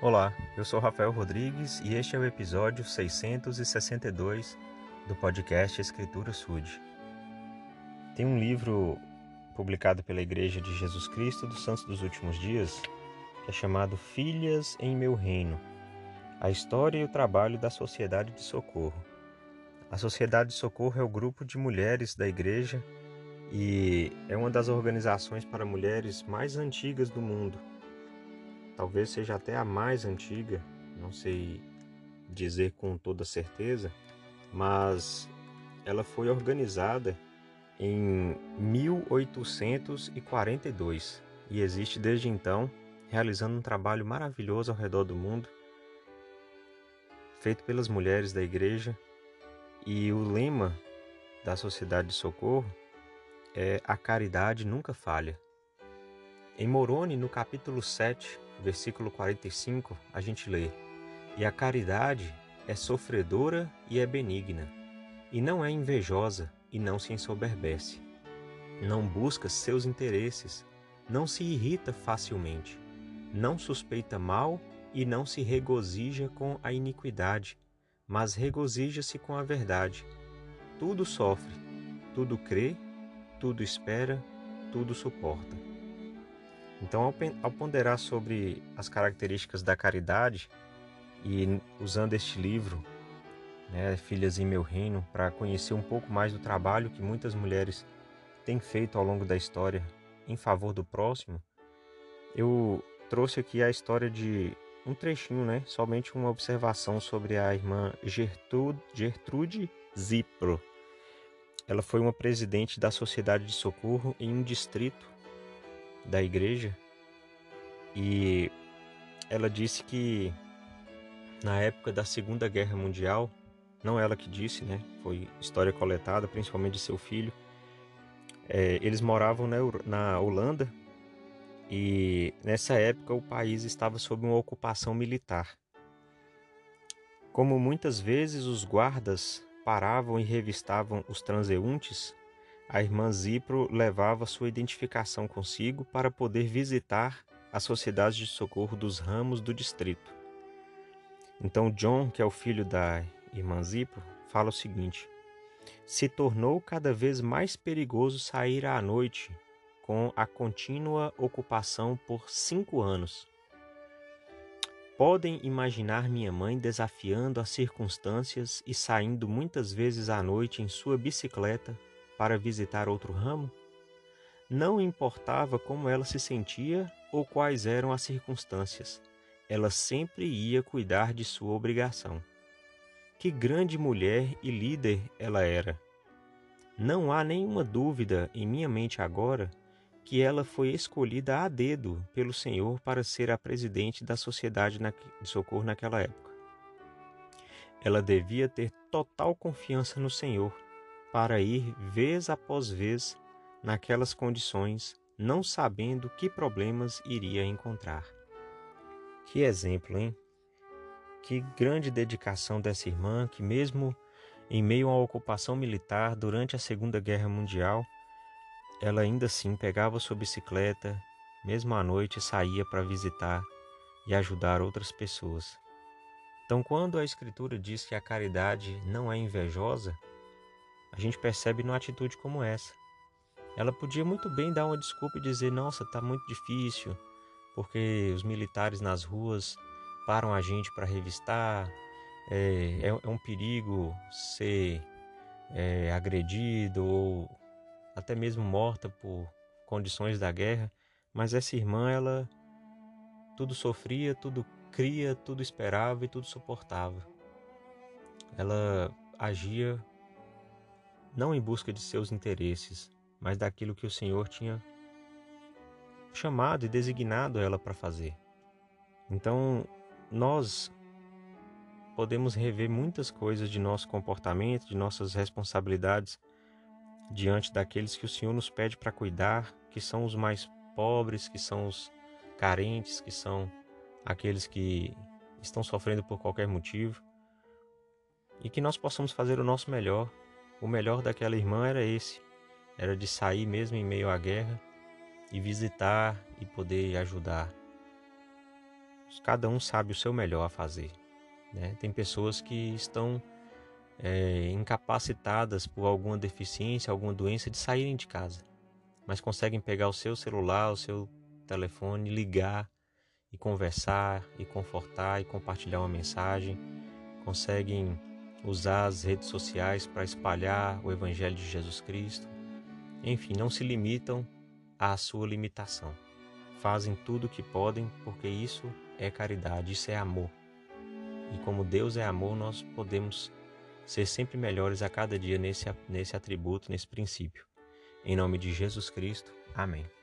Olá, eu sou Rafael Rodrigues e este é o episódio 662 do podcast Escritura Sud. Tem um livro publicado pela Igreja de Jesus Cristo dos Santos dos Últimos Dias que é chamado Filhas em Meu Reino: A História e o Trabalho da Sociedade de Socorro. A Sociedade de Socorro é o grupo de mulheres da igreja e é uma das organizações para mulheres mais antigas do mundo talvez seja até a mais antiga, não sei dizer com toda certeza, mas ela foi organizada em 1842 e existe desde então, realizando um trabalho maravilhoso ao redor do mundo, feito pelas mulheres da igreja. E o lema da Sociedade de Socorro é A caridade nunca falha. Em Moroni, no capítulo 7, versículo 45, a gente lê: E a caridade é sofredora e é benigna, e não é invejosa e não se ensoberbece. Não busca seus interesses, não se irrita facilmente, não suspeita mal e não se regozija com a iniquidade, mas regozija-se com a verdade. Tudo sofre, tudo crê, tudo espera, tudo suporta. Então, ao ponderar sobre as características da caridade e usando este livro, né, Filhas em Meu Reino, para conhecer um pouco mais do trabalho que muitas mulheres têm feito ao longo da história em favor do próximo, eu trouxe aqui a história de um trechinho, né, somente uma observação sobre a irmã Gertrude, Gertrude Zipro. Ela foi uma presidente da Sociedade de Socorro em um distrito da igreja e ela disse que na época da Segunda Guerra Mundial, não ela que disse, né? Foi história coletada, principalmente de seu filho. É, eles moravam na, na Holanda e nessa época o país estava sob uma ocupação militar. Como muitas vezes os guardas paravam e revistavam os transeuntes, a irmã Zipro levava sua identificação consigo para poder visitar as sociedades de socorro dos ramos do distrito. Então John, que é o filho da irmã Zipro, fala o seguinte: Se tornou cada vez mais perigoso sair à noite com a contínua ocupação por cinco anos. Podem imaginar minha mãe desafiando as circunstâncias e saindo muitas vezes à noite em sua bicicleta para visitar outro ramo? Não importava como ela se sentia ou quais eram as circunstâncias, ela sempre ia cuidar de sua obrigação. Que grande mulher e líder ela era! Não há nenhuma dúvida em minha mente agora que ela foi escolhida a dedo pelo Senhor para ser a presidente da Sociedade de Socorro naquela época. Ela devia ter total confiança no Senhor para ir vez após vez naquelas condições, não sabendo que problemas iria encontrar. Que exemplo, hein? Que grande dedicação dessa irmã que, mesmo em meio uma ocupação militar durante a Segunda Guerra Mundial, ela ainda assim pegava sua bicicleta, mesmo à noite saía para visitar e ajudar outras pessoas. Então, quando a Escritura diz que a caridade não é invejosa, a gente percebe numa atitude como essa. Ela podia muito bem dar uma desculpa e dizer: Nossa, está muito difícil, porque os militares nas ruas param a gente para revistar, é, é, é, um perigo ser é, agredido ou até mesmo morta por condições da guerra. Mas essa irmã, ela tudo sofria, tudo cria, tudo esperava e tudo suportava. Ela agia não em busca de seus interesses, mas daquilo que o Senhor tinha chamado e designado ela para fazer. Então, nós podemos rever muitas coisas de nosso comportamento, de nossas responsabilidades diante daqueles que o Senhor nos pede para cuidar, que são os mais pobres, que são os carentes, que são aqueles que estão sofrendo por qualquer motivo, e que nós possamos fazer o nosso melhor o melhor daquela irmã era esse: era de sair mesmo em meio à guerra e visitar e poder ajudar. cada um sabe o seu melhor a fazer. Né? Tem pessoas que estão é, incapacitadas por alguma deficiência, alguma doença de saírem de casa, mas conseguem pegar o seu celular, o seu telefone, ligar e conversar e confortar e compartilhar uma mensagem, conseguem usar as redes sociais para espalhar o Evangelho de Jesus Cristo. Enfim, não se limitam à sua limitação. Fazem tudo o que podem porque isso é caridade, isso é amor. E como Deus é amor, nós podemos ser sempre melhores a cada dia nesse, nesse atributo, nesse princípio. Em nome de Jesus Cristo. Amém.